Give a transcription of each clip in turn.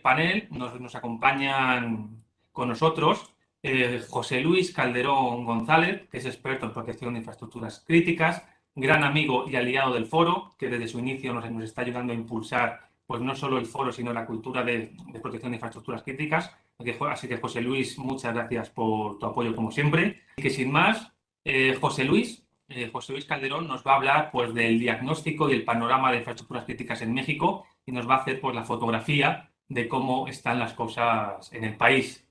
panel nos, acompañan con nosotros eh, José Luis Calderón González, que es experto en protección de infraestructuras críticas, gran amigo y aliado del foro, que desde su inicio nos, está ayudando a impulsar pues no solo el foro, sino la cultura de, de protección de infraestructuras críticas. Así que, José Luis, muchas gracias por tu apoyo, como siempre. Y que sin más, eh, José Luis, eh, José Luis Calderón nos va a hablar pues, del diagnóstico y el panorama de infraestructuras críticas en México y nos va a hacer pues, la fotografía de cómo están las cosas en el país.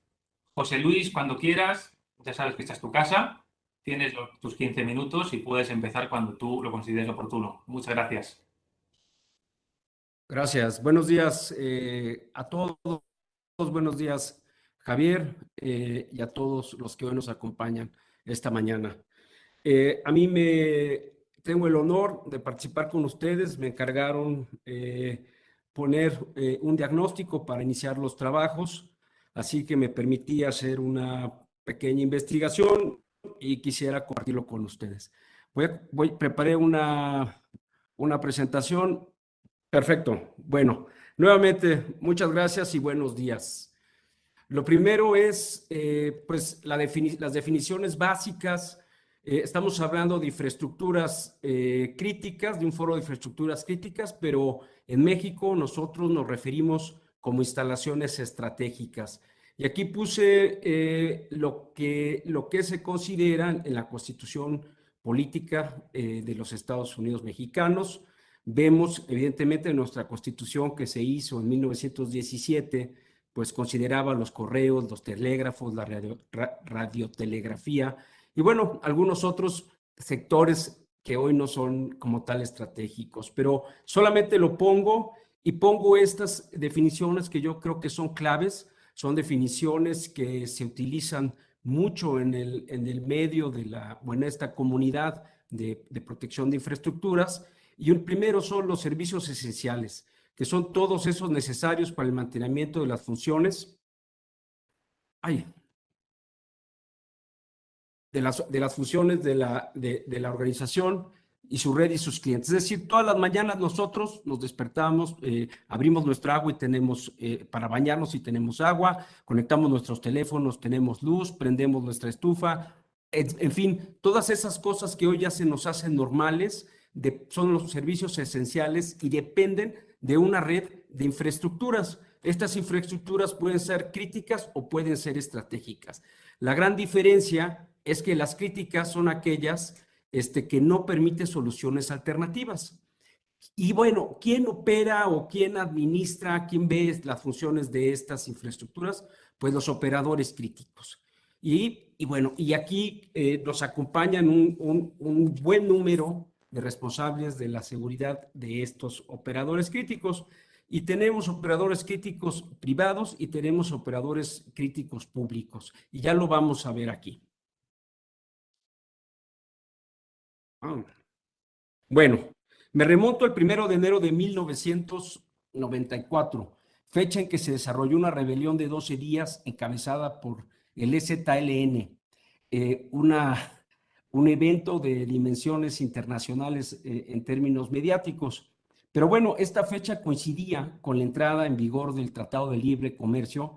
José Luis, cuando quieras, ya sabes que esta es tu casa, tienes tus 15 minutos y puedes empezar cuando tú lo consideres oportuno. Muchas gracias. Gracias. Buenos días eh, a todos. Buenos días, Javier, eh, y a todos los que hoy nos acompañan esta mañana. Eh, a mí me tengo el honor de participar con ustedes. Me encargaron poner un diagnóstico para iniciar los trabajos así que me permití hacer una pequeña investigación y quisiera compartirlo con ustedes. Voy, voy preparé una, una presentación. Perfecto. Bueno, nuevamente, muchas gracias y buenos días. Lo primero es, eh, pues, la las definiciones básicas. Eh, estamos hablando de infraestructuras eh, críticas, de un foro de infraestructuras críticas, pero en México nosotros nos referimos como instalaciones estratégicas. Y aquí puse eh, lo, que, lo que se considera en la constitución política de los Estados Unidos mexicanos. Vemos, evidentemente, nuestra constitución que se hizo en 1917, pues consideraba los correos, los telégrafos, la radiotelegrafía y bueno, algunos otros sectores que hoy no son como tal estratégicos, pero solamente lo pongo y pongo estas definiciones que yo creo que son claves, son definiciones que se utilizan mucho en el, en el medio de la, o en esta comunidad de, de protección de infraestructuras. Y el primero son los servicios esenciales, que son todos esos necesarios para el mantenimiento de las funciones. Ay, de las, de las funciones de la, de, de la organización, y su red y sus clientes. Es decir, todas las mañanas nosotros nos despertamos, eh, abrimos nuestra agua y tenemos eh, para bañarnos y tenemos agua, conectamos nuestros teléfonos, tenemos luz, prendemos nuestra estufa, en, fin, todas esas cosas que hoy ya se nos hacen normales de, son los servicios esenciales y dependen de una red de infraestructuras. Estas infraestructuras pueden ser críticas o pueden ser estratégicas. La gran diferencia es que las críticas son aquellas este, que no permite soluciones alternativas. Y bueno, ¿quién opera o quién administra, quién ve las funciones de estas infraestructuras? Pues los operadores críticos. Y, bueno, y aquí eh, nos acompañan un, buen número de responsables de la seguridad de estos operadores críticos. Y tenemos operadores críticos privados y tenemos operadores críticos públicos. Y ya lo vamos a ver aquí. Bueno, me remonto al primero de enero de 1994, fecha en que se desarrolló una rebelión de 12 días encabezada por el EZLN, eh, una, un evento de dimensiones internacionales eh, en términos mediáticos. Pero bueno, esta fecha coincidía con la entrada en vigor del Tratado de Libre Comercio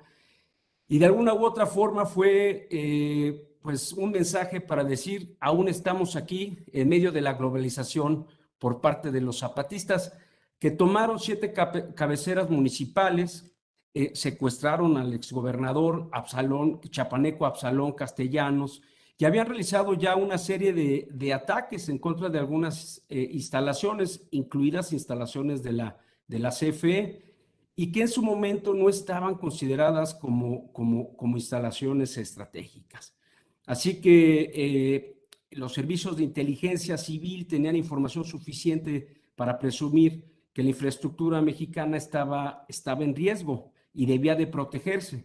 y de alguna u otra forma fue eh, pues un mensaje para decir, aún estamos aquí en medio de la globalización por parte de los zapatistas, que tomaron siete cabeceras municipales, eh, secuestraron al exgobernador Absalón, chapaneco Absalón Castellanos, y habían realizado ya una serie de, ataques en contra de algunas eh, instalaciones, incluidas instalaciones de la, de la CFE, y que en su momento no estaban consideradas como, como, como instalaciones estratégicas. Así que eh, los servicios de inteligencia civil tenían información suficiente para presumir que la infraestructura mexicana estaba, estaba en riesgo y debía de protegerse.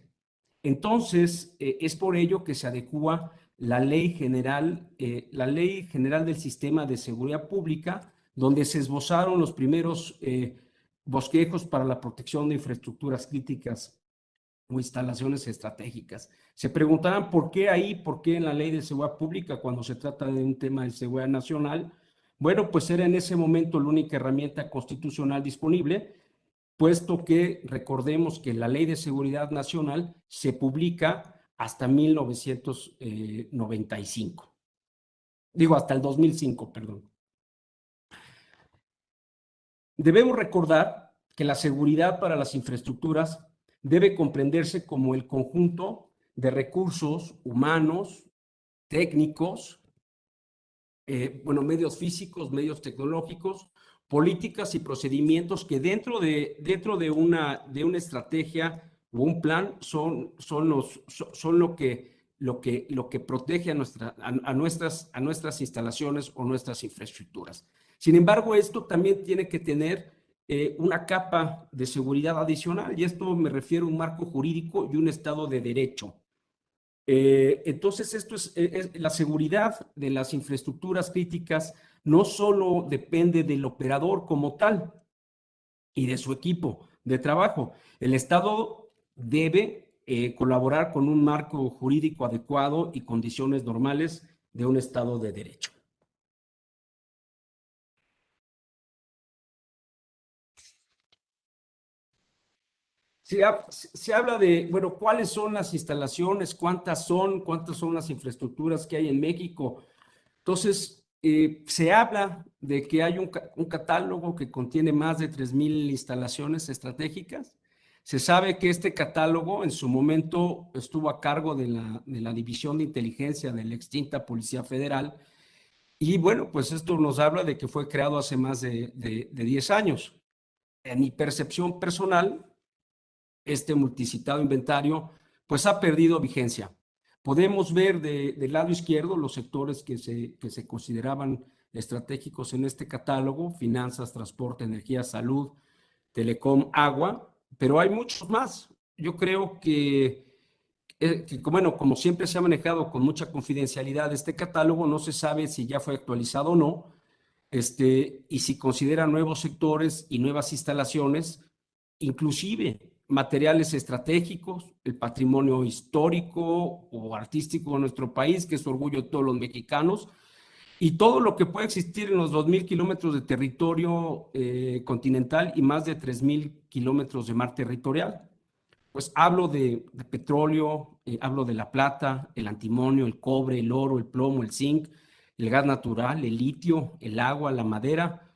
Entonces, eh, es por ello que se adecua la ley general, eh, la ley general del sistema de seguridad pública, donde se esbozaron los primeros bosquejos para la protección de infraestructuras críticas o instalaciones estratégicas. Se preguntarán por qué ahí, por qué en la ley de seguridad pública cuando se trata de un tema de seguridad nacional. Bueno, pues era en ese momento la única herramienta constitucional disponible puesto que recordemos que la Ley de Seguridad Nacional se publica hasta 1995. Digo, hasta el 2005, perdón. Debemos recordar que la seguridad para las infraestructuras debe comprenderse como el conjunto de recursos humanos, técnicos, eh, bueno, medios físicos, medios tecnológicos, políticas y procedimientos que dentro de, dentro de, una, de una estrategia o un plan son, son, los, son lo, que, lo, que, lo que protege a, a, nuestras, a nuestras instalaciones o nuestras infraestructuras. Sin embargo, esto también tiene que tener eh, una capa de seguridad adicional y esto me refiero a un marco jurídico y un estado de derecho. Eh, entonces, esto eh, es, la seguridad de las infraestructuras críticas no solo depende del operador como tal y de su equipo de trabajo. El Estado debe colaborar con un marco jurídico adecuado y condiciones normales de un Estado de Derecho. Se, habla de, bueno, cuáles son las instalaciones, cuántas son, cuántas son las infraestructuras que hay en México. Entonces, eh, se habla de que hay un, catálogo que contiene más de 3.000 instalaciones estratégicas. Se sabe que este catálogo en su momento estuvo a cargo de la, de la División de Inteligencia de la extinta Policía Federal. Y bueno, pues esto nos habla de que fue creado hace más de, de, de 10 años. En mi percepción personal, este multicitado inventario, pues ha perdido vigencia. Podemos ver del lado izquierdo los sectores que se, que se consideraban estratégicos en este catálogo, finanzas, transporte, energía, salud, telecom, agua, pero hay muchos más. Yo creo que, eh, que, bueno, como siempre se ha manejado con mucha confidencialidad este catálogo, no se sabe si ya fue actualizado o no, este, y si considera nuevos sectores y nuevas instalaciones, inclusive materiales estratégicos, el patrimonio histórico o artístico de nuestro país, que es orgullo de todos los mexicanos, y todo lo que puede existir en los 2.000 kilómetros de territorio eh, continental y más de 3.000 kilómetros de mar territorial. Pues hablo de, petróleo, eh, hablo de la plata, el antimonio, el cobre, el oro, el plomo, el zinc, el gas natural, el litio, el agua, la madera,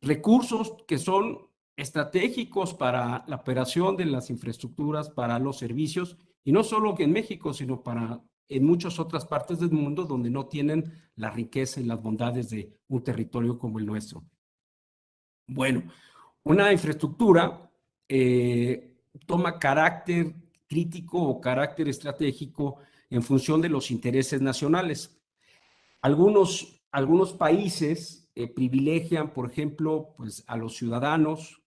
recursos que son estratégicos para la operación de las infraestructuras, para los servicios, y no solo en México, sino para en muchas otras partes del mundo donde no tienen la riqueza y las bondades de un territorio como el nuestro. Bueno, una infraestructura eh, toma carácter crítico o carácter estratégico en función de los intereses nacionales. Algunos, algunos países eh, privilegian, por ejemplo, pues, a los ciudadanos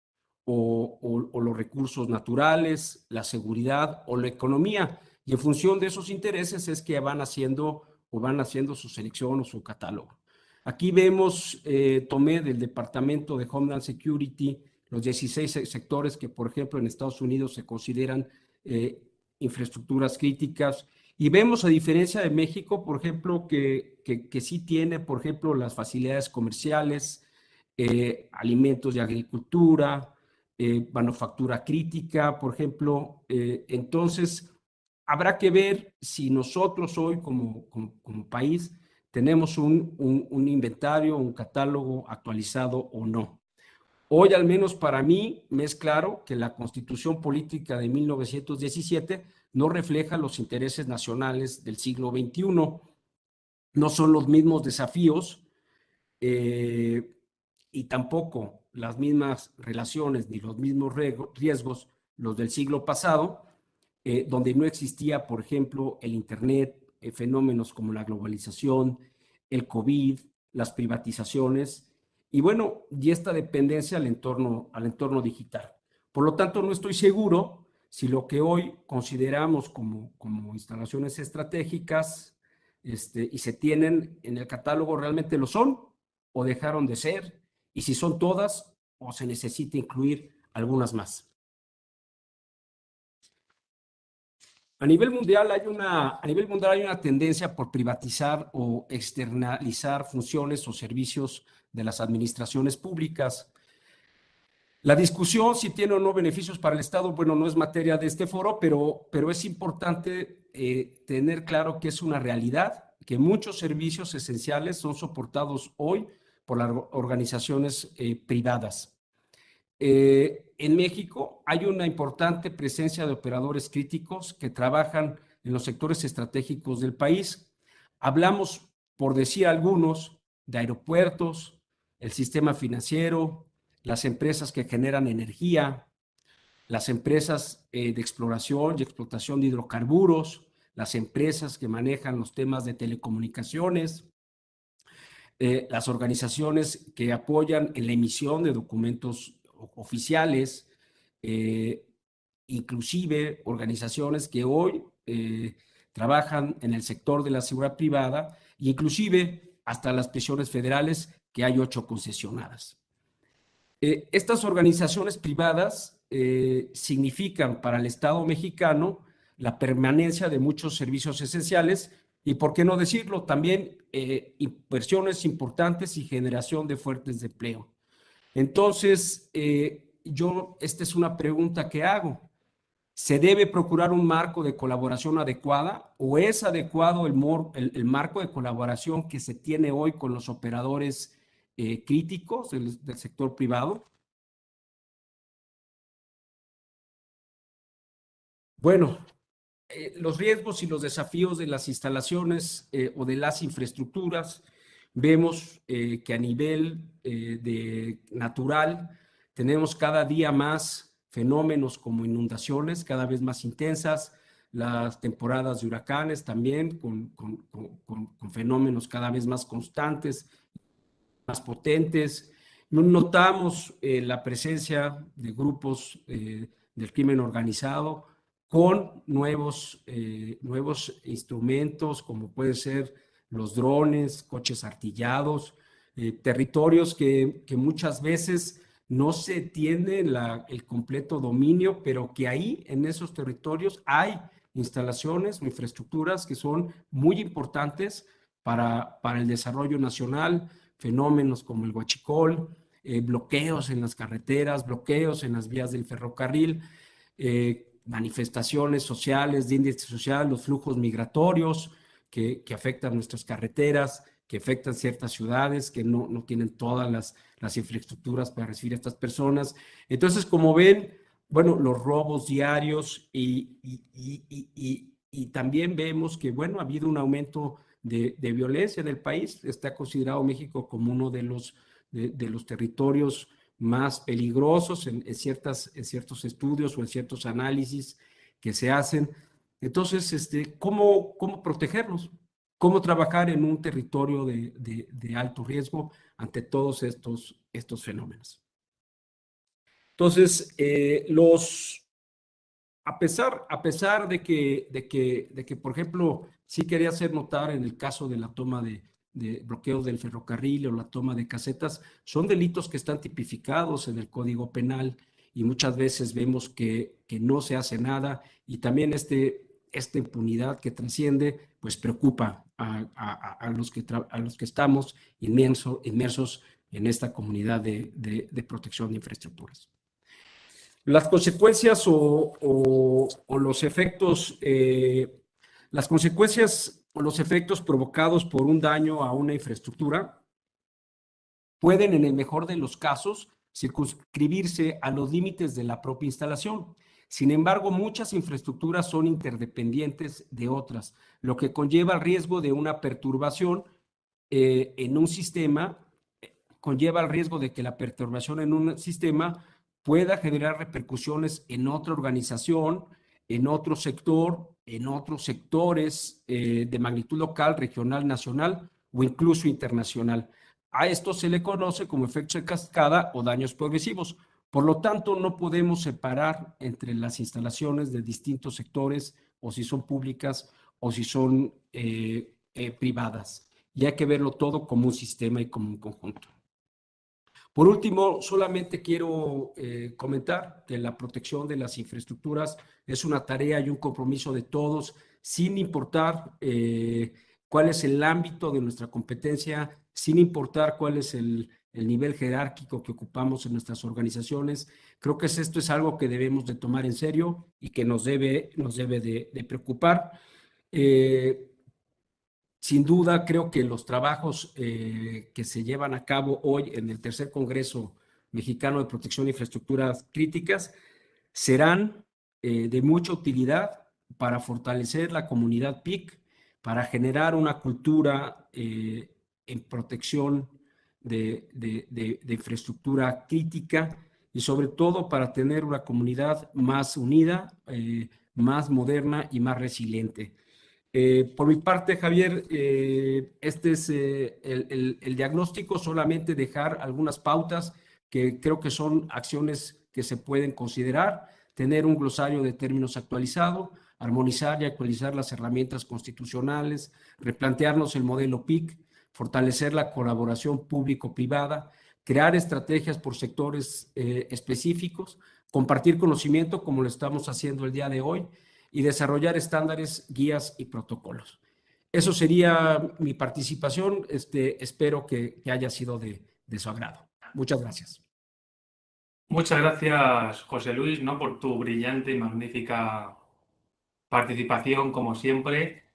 o, los recursos naturales, la seguridad o la economía. Y en función de esos intereses es que van haciendo o van haciendo su selección o su catálogo. Aquí vemos, eh, tomé del Departamento de Homeland Security los 16 sectores que, por ejemplo, en Estados Unidos se consideran eh, infraestructuras críticas. Y vemos, a diferencia de México, por ejemplo, que, que, sí tiene, por ejemplo, las facilidades comerciales, eh, alimentos de agricultura, eh, manufactura crítica, por ejemplo. Eh, entonces, habrá que ver si nosotros hoy como, país tenemos un, un, inventario, un catálogo actualizado o no. Hoy, al menos para mí, me es claro que la constitución política de 1917 no refleja los intereses nacionales del siglo XXI. No son los mismos desafíos eh, y tampoco las mismas relaciones ni los mismos riesgos los del siglo pasado, eh, donde no existía, por ejemplo, el Internet, eh, fenómenos como la globalización, el COVID, las privatizaciones y bueno, y esta dependencia al entorno, al entorno digital. Por lo tanto, no estoy seguro si lo que hoy consideramos como, como instalaciones estratégicas este, y se tienen en el catálogo realmente lo son o dejaron de ser y si son todas o se necesita incluir algunas más. A nivel mundial hay una, a nivel mundial hay una tendencia por privatizar o externalizar funciones o servicios de las administraciones públicas. La discusión si tiene o no beneficios para el Estado, bueno, no es materia de este foro, pero, pero es importante eh, tener claro que es una realidad, que muchos servicios esenciales son soportados hoy por las organizaciones eh, privadas. Eh, en México hay una importante presencia de operadores críticos que trabajan en los sectores estratégicos del país. Hablamos, por decir algunos, de aeropuertos, el sistema financiero, las empresas que generan energía, las empresas eh, de exploración y explotación de hidrocarburos, las empresas que manejan los temas de telecomunicaciones, eh, las organizaciones que apoyan en la emisión de documentos oficiales, eh, inclusive organizaciones que hoy trabajan en el sector de la seguridad privada, inclusive hasta las prisiones federales, que hay ocho concesionadas. Eh, estas organizaciones privadas eh, significan para el Estado mexicano la permanencia de muchos servicios esenciales y, por qué no decirlo, también eh, inversiones importantes y generación de fuertes de empleo. Entonces, yo, esta es una pregunta que hago. ¿Se debe procurar un marco de colaboración adecuada o es adecuado el, el marco de colaboración que se tiene hoy con los operadores eh, críticos del, sector privado. Bueno, eh, los riesgos y los desafíos de las instalaciones eh, o de las infraestructuras, vemos que a nivel de natural tenemos cada día más fenómenos como inundaciones cada vez más intensas, las temporadas de huracanes también con, con fenómenos cada vez más constantes más potentes. Notamos eh, la presencia de grupos eh, del crimen organizado con nuevos, eh, nuevos instrumentos, como pueden ser los drones, coches artillados, territorios que, que, muchas veces no se tiene el completo dominio, pero que ahí, en esos territorios, hay instalaciones o infraestructuras que son muy importantes para, para el desarrollo nacional, fenómenos como el huachicol, eh, bloqueos en las carreteras, bloqueos en las vías del ferrocarril, eh, manifestaciones sociales de índice social, los flujos migratorios que, que, afectan nuestras carreteras, que afectan ciertas ciudades, que no, no tienen todas las, las infraestructuras para recibir a estas personas. Entonces, como ven, bueno, los robos diarios y, y, y, y también vemos que, bueno, ha habido un aumento de, violencia en el país. Está considerado México como uno de los, de, los territorios más peligrosos en, ciertas, en ciertos estudios o en ciertos análisis que se hacen. Entonces, este, ¿cómo, cómo protegernos? ¿Cómo trabajar en un territorio de, de, alto riesgo ante todos estos, estos fenómenos? Entonces, eh, los, a pesar, a pesar de, que, de, que, de que, por ejemplo, Sí quería hacer notar en el caso de la toma de, de bloqueo del ferrocarril o la toma de casetas, son delitos que están tipificados en el Código Penal y muchas veces vemos que, que no se hace nada y también este, esta impunidad que trasciende, pues preocupa a, a, los, que a los que estamos inmenso, inmersos en esta comunidad de, de, protección de infraestructuras. Las consecuencias o, o, los efectos eh, las consecuencias o los efectos provocados por un daño a una infraestructura pueden, en el mejor de los casos, circunscribirse a los límites de la propia instalación. Sin embargo, muchas infraestructuras son interdependientes de otras, lo que conlleva el riesgo de una perturbación eh, en un sistema, conlleva el riesgo de que la perturbación en un sistema pueda generar repercusiones en otra organización, en otro sector en otros sectores eh, de magnitud local, regional, nacional o incluso internacional. A esto se le conoce como efecto de cascada o daños progresivos. Por lo tanto, no podemos separar entre las instalaciones de distintos sectores o si son públicas o si son eh, eh, privadas. Y hay que verlo todo como un sistema y como un conjunto. Por último, solamente quiero eh, comentar que la protección de las infraestructuras es una tarea y un compromiso de todos, sin importar eh, cuál es el ámbito de nuestra competencia, sin importar cuál es el, el nivel jerárquico que ocupamos en nuestras organizaciones. Creo que esto es algo que debemos de tomar en serio y que nos debe, nos debe de, preocupar. Eh, sin duda, creo que los trabajos eh, que se llevan a cabo hoy en el tercer Congreso Mexicano de Protección de Infraestructuras Críticas serán eh, de mucha utilidad para fortalecer la comunidad PIC, para generar una cultura en protección de, infraestructura crítica y sobre todo para tener una comunidad más unida, eh, más moderna y más resiliente. Eh, por mi parte, Javier, eh, este es el, el, diagnóstico, solamente dejar algunas pautas que creo que son acciones que se pueden considerar, tener un glosario de términos actualizado, armonizar y actualizar las herramientas constitucionales, replantearnos el modelo PIC, fortalecer la colaboración público-privada, crear estrategias por sectores eh, específicos, compartir conocimiento como lo estamos haciendo el día de hoy y desarrollar estándares, guías y protocolos. Eso sería mi participación. Este, espero que, haya sido de, de, su agrado. Muchas gracias. Muchas gracias, José Luis, ¿no? por tu brillante y magnífica participación, como siempre.